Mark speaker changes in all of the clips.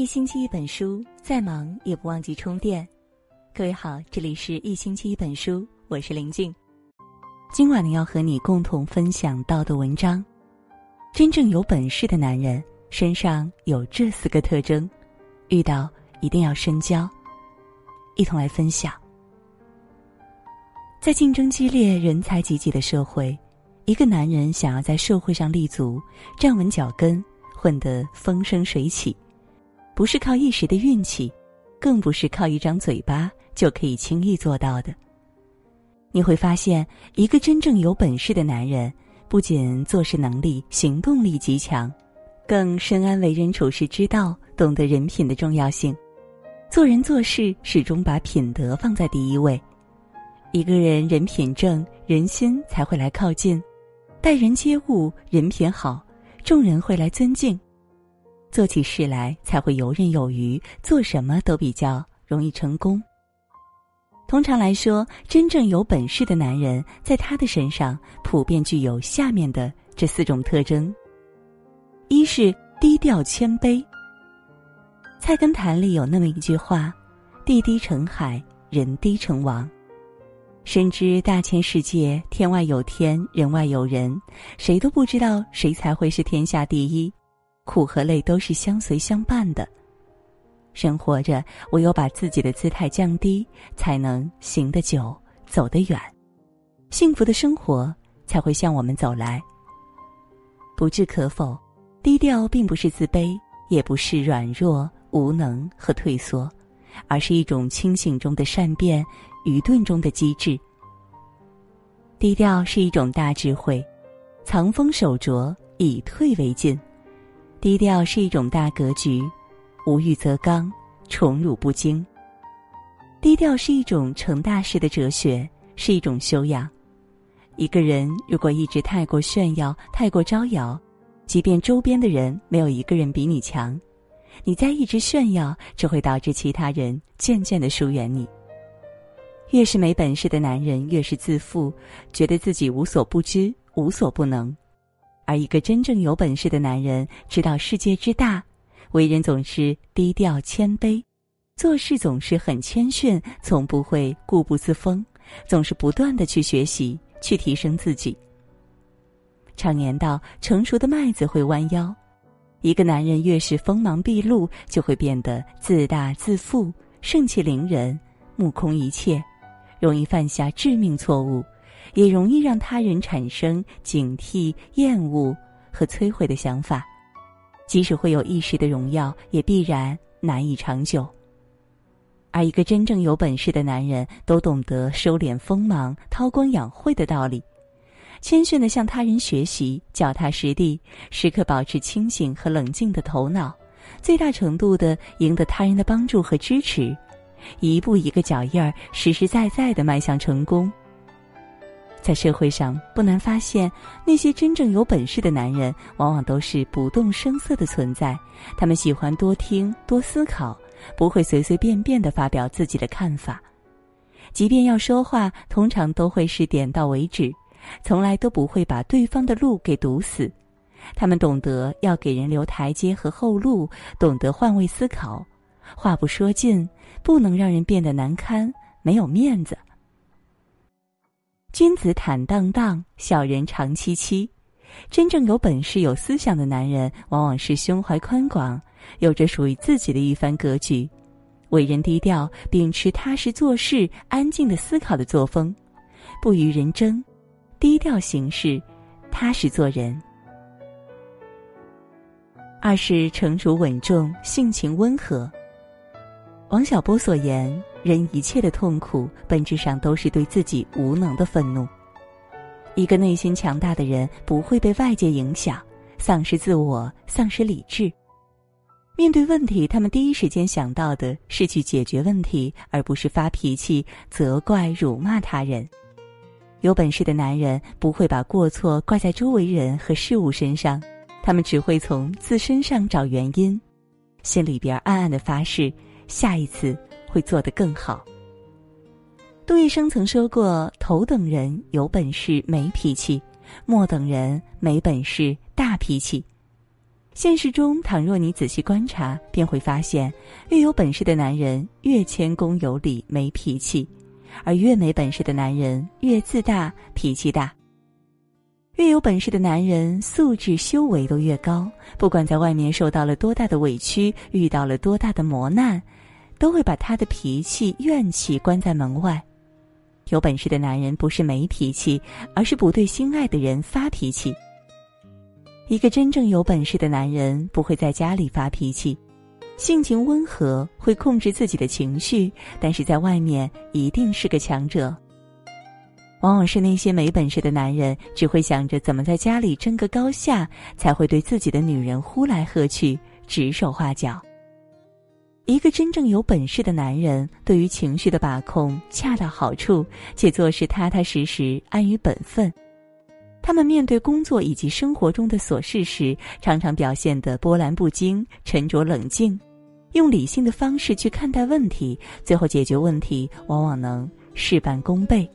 Speaker 1: 一星期一本书，再忙也不忘记充电。各位好，这里是一星期一本书，我是林静。今晚呢，要和你共同分享到的文章：真正有本事的男人身上有这四个特征，遇到一定要深交。一同来分享。在竞争激烈、人才济济的社会，一个男人想要在社会上立足、站稳脚跟、混得风生水起。不是靠一时的运气，更不是靠一张嘴巴就可以轻易做到的。你会发现，一个真正有本事的男人，不仅做事能力、行动力极强，更深谙为人处事之道，懂得人品的重要性。做人做事始终把品德放在第一位。一个人人品正，人心才会来靠近；待人接物人品好，众人会来尊敬。做起事来才会游刃有余，做什么都比较容易成功。通常来说，真正有本事的男人，在他的身上普遍具有下面的这四种特征：一是低调谦卑。菜根谭里有那么一句话：“地低成海，人低成王。”深知大千世界，天外有天，人外有人，谁都不知道谁才会是天下第一。苦和累都是相随相伴的，生活着唯有把自己的姿态降低，才能行得久，走得远，幸福的生活才会向我们走来。不置可否，低调并不是自卑，也不是软弱无能和退缩，而是一种清醒中的善变，愚钝中的机智。低调是一种大智慧，藏锋守拙，以退为进。低调是一种大格局，无欲则刚，宠辱不惊。低调是一种成大事的哲学，是一种修养。一个人如果一直太过炫耀、太过招摇，即便周边的人没有一个人比你强，你再一直炫耀，只会导致其他人渐渐的疏远你。越是没本事的男人，越是自负，觉得自己无所不知、无所不能。而一个真正有本事的男人，知道世界之大，为人总是低调谦卑，做事总是很谦逊，从不会固步自封，总是不断的去学习，去提升自己。常言道，成熟的麦子会弯腰。一个男人越是锋芒毕露，就会变得自大自负，盛气凌人，目空一切，容易犯下致命错误。也容易让他人产生警惕、厌恶和摧毁的想法，即使会有一时的荣耀，也必然难以长久。而一个真正有本事的男人，都懂得收敛锋芒、韬光养晦的道理，谦逊的向他人学习，脚踏实地，时刻保持清醒和冷静的头脑，最大程度的赢得他人的帮助和支持，一步一个脚印儿，实实在在的迈向成功。在社会上，不难发现，那些真正有本事的男人，往往都是不动声色的存在。他们喜欢多听、多思考，不会随随便便的发表自己的看法。即便要说话，通常都会是点到为止，从来都不会把对方的路给堵死。他们懂得要给人留台阶和后路，懂得换位思考，话不说尽，不能让人变得难堪、没有面子。君子坦荡荡，小人长戚戚。真正有本事、有思想的男人，往往是胸怀宽广，有着属于自己的一番格局，为人低调，秉持踏实做事、安静的思考的作风，不与人争，低调行事，踏实做人。二是成熟稳重，性情温和。王小波所言。人一切的痛苦，本质上都是对自己无能的愤怒。一个内心强大的人，不会被外界影响，丧失自我，丧失理智。面对问题，他们第一时间想到的是去解决问题，而不是发脾气、责怪、辱骂他人。有本事的男人不会把过错怪在周围人和事物身上，他们只会从自身上找原因，心里边暗暗的发誓，下一次。会做得更好。杜月笙曾说过：“头等人有本事没脾气，末等人没本事大脾气。”现实中，倘若你仔细观察，便会发现，越有本事的男人越谦恭有礼、没脾气，而越没本事的男人越自大、脾气大。越有本事的男人素质修为都越高，不管在外面受到了多大的委屈，遇到了多大的磨难，都会把他的脾气、怨气关在门外。有本事的男人不是没脾气，而是不对心爱的人发脾气。一个真正有本事的男人不会在家里发脾气，性情温和，会控制自己的情绪，但是在外面一定是个强者。往往是那些没本事的男人，只会想着怎么在家里争个高下，才会对自己的女人呼来喝去、指手画脚。一个真正有本事的男人，对于情绪的把控恰到好处，且做事踏踏实实、安于本分。他们面对工作以及生活中的琐事时，常常表现得波澜不惊、沉着冷静，用理性的方式去看待问题，最后解决问题往往能事半功倍。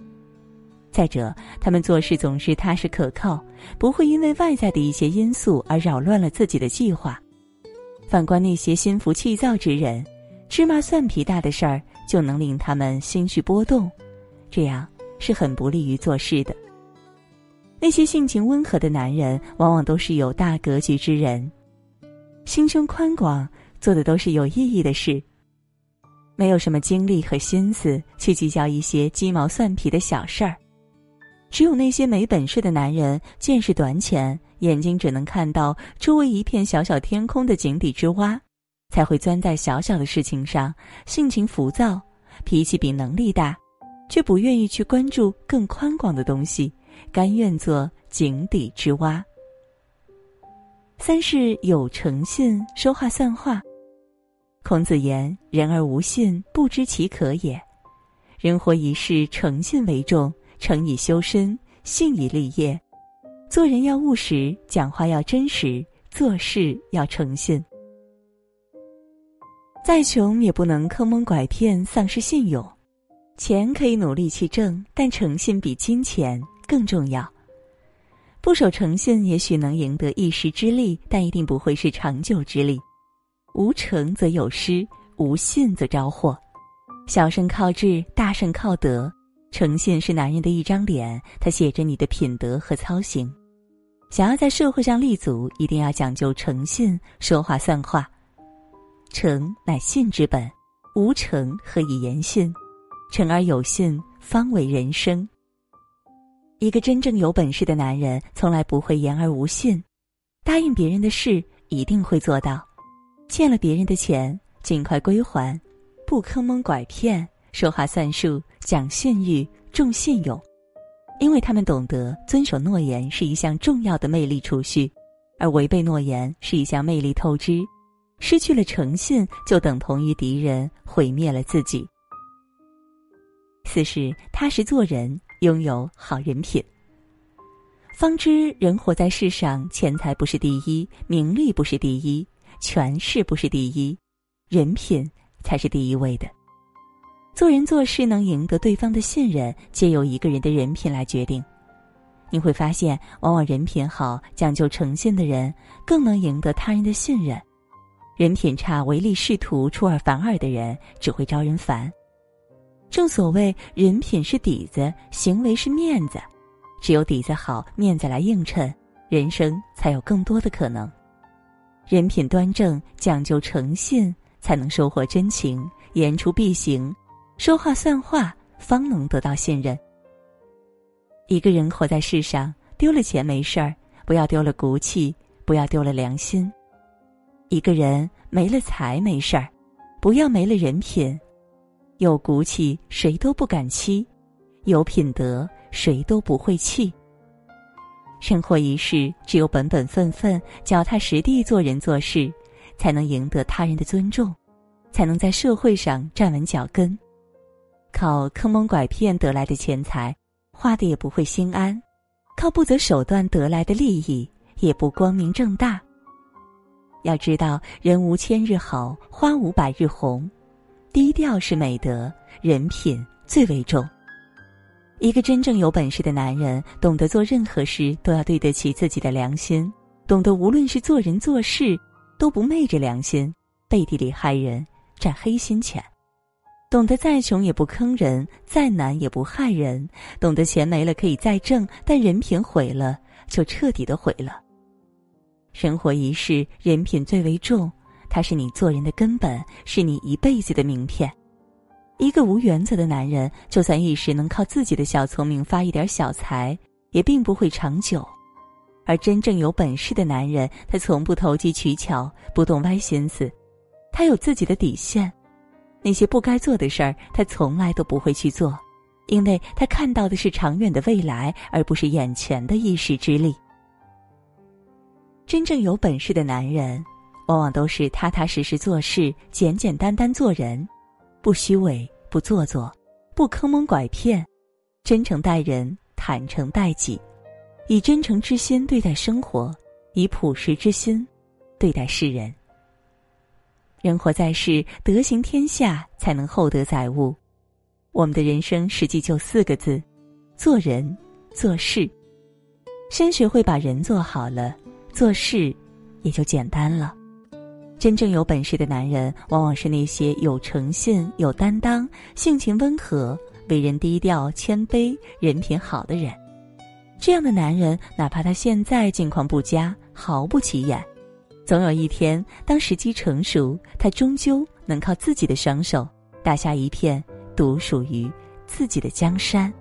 Speaker 1: 再者，他们做事总是踏实可靠，不会因为外在的一些因素而扰乱了自己的计划。反观那些心浮气躁之人，芝麻蒜皮大的事儿就能令他们心绪波动，这样是很不利于做事的。那些性情温和的男人，往往都是有大格局之人，心胸宽广，做的都是有意义的事，没有什么精力和心思去计较一些鸡毛蒜皮的小事儿。只有那些没本事的男人，见识短浅，眼睛只能看到周围一片小小天空的井底之蛙，才会钻在小小的事情上，性情浮躁，脾气比能力大，却不愿意去关注更宽广的东西，甘愿做井底之蛙。三是有诚信，说话算话。孔子言：“人而无信，不知其可也。”人活一世，诚信为重。诚以修身，信以立业。做人要务实，讲话要真实，做事要诚信。再穷也不能坑蒙拐骗，丧失信用。钱可以努力去挣，但诚信比金钱更重要。不守诚信，也许能赢得一时之利，但一定不会是长久之利。无诚则有失，无信则招祸。小胜靠智，大胜靠德。诚信是男人的一张脸，它写着你的品德和操行。想要在社会上立足，一定要讲究诚信，说话算话。诚乃信之本，无诚何以言信？诚而有信，方为人生。一个真正有本事的男人，从来不会言而无信，答应别人的事一定会做到，欠了别人的钱尽快归还，不坑蒙拐骗。说话算数，讲信誉，重信用，因为他们懂得遵守诺言是一项重要的魅力储蓄，而违背诺言是一项魅力透支。失去了诚信，就等同于敌人毁灭了自己。四是踏实做人，拥有好人品。方知人活在世上，钱财不是第一，名利不是第一，权势不是第一，人品才是第一位的。做人做事能赢得对方的信任，皆由一个人的人品来决定。你会发现，往往人品好、讲究诚信的人，更能赢得他人的信任；人品差、唯利是图、出尔反尔的人，只会招人烦。正所谓，人品是底子，行为是面子。只有底子好，面子来映衬，人生才有更多的可能。人品端正，讲究诚信，才能收获真情，言出必行。说话算话，方能得到信任。一个人活在世上，丢了钱没事儿，不要丢了骨气，不要丢了良心；一个人没了财没事儿，不要没了人品。有骨气，谁都不敢欺；有品德，谁都不会气。生活一世，只有本本分分、脚踏实地做人做事，才能赢得他人的尊重，才能在社会上站稳脚跟。靠坑蒙拐骗得来的钱财，花的也不会心安；靠不择手段得来的利益，也不光明正大。要知道，人无千日好，花无百日红。低调是美德，人品最为重。一个真正有本事的男人，懂得做任何事都要对得起自己的良心，懂得无论是做人做事都不昧着良心，背地里害人，占黑心钱；懂得再穷也不坑人，再难也不害人；懂得钱没了可以再挣，但人品毁了就彻底的毁了。生活一世，人品最为重，它是你做人的根本，是你一辈子的名片。一个无原则的男人，就算一时能靠自己的小聪明发一点小财，也并不会长久。而真正有本事的男人，他从不投机取巧，不动歪心思，他有自己的底线。那些不该做的事儿，他从来都不会去做，因为他看到的是长远的未来，而不是眼前的一时之利。真正有本事的男人，往往都是踏踏实实做事，简简单单做人。不虚伪，不做作，不坑蒙拐骗，真诚待人，坦诚待己，以真诚之心对待生活，以朴实之心对待世人。人活在世，德行天下，才能厚德载物。我们的人生实际就四个字：做人做事。先学会把人做好了，做事也就简单了。真正有本事的男人，往往是那些有诚信、有担当、性情温和、为人低调谦卑、人品好的人。这样的男人，哪怕他现在境况不佳，毫不起眼，总有一天，当时机成熟，他终究能靠自己的双手，打下一片独属于自己的江山。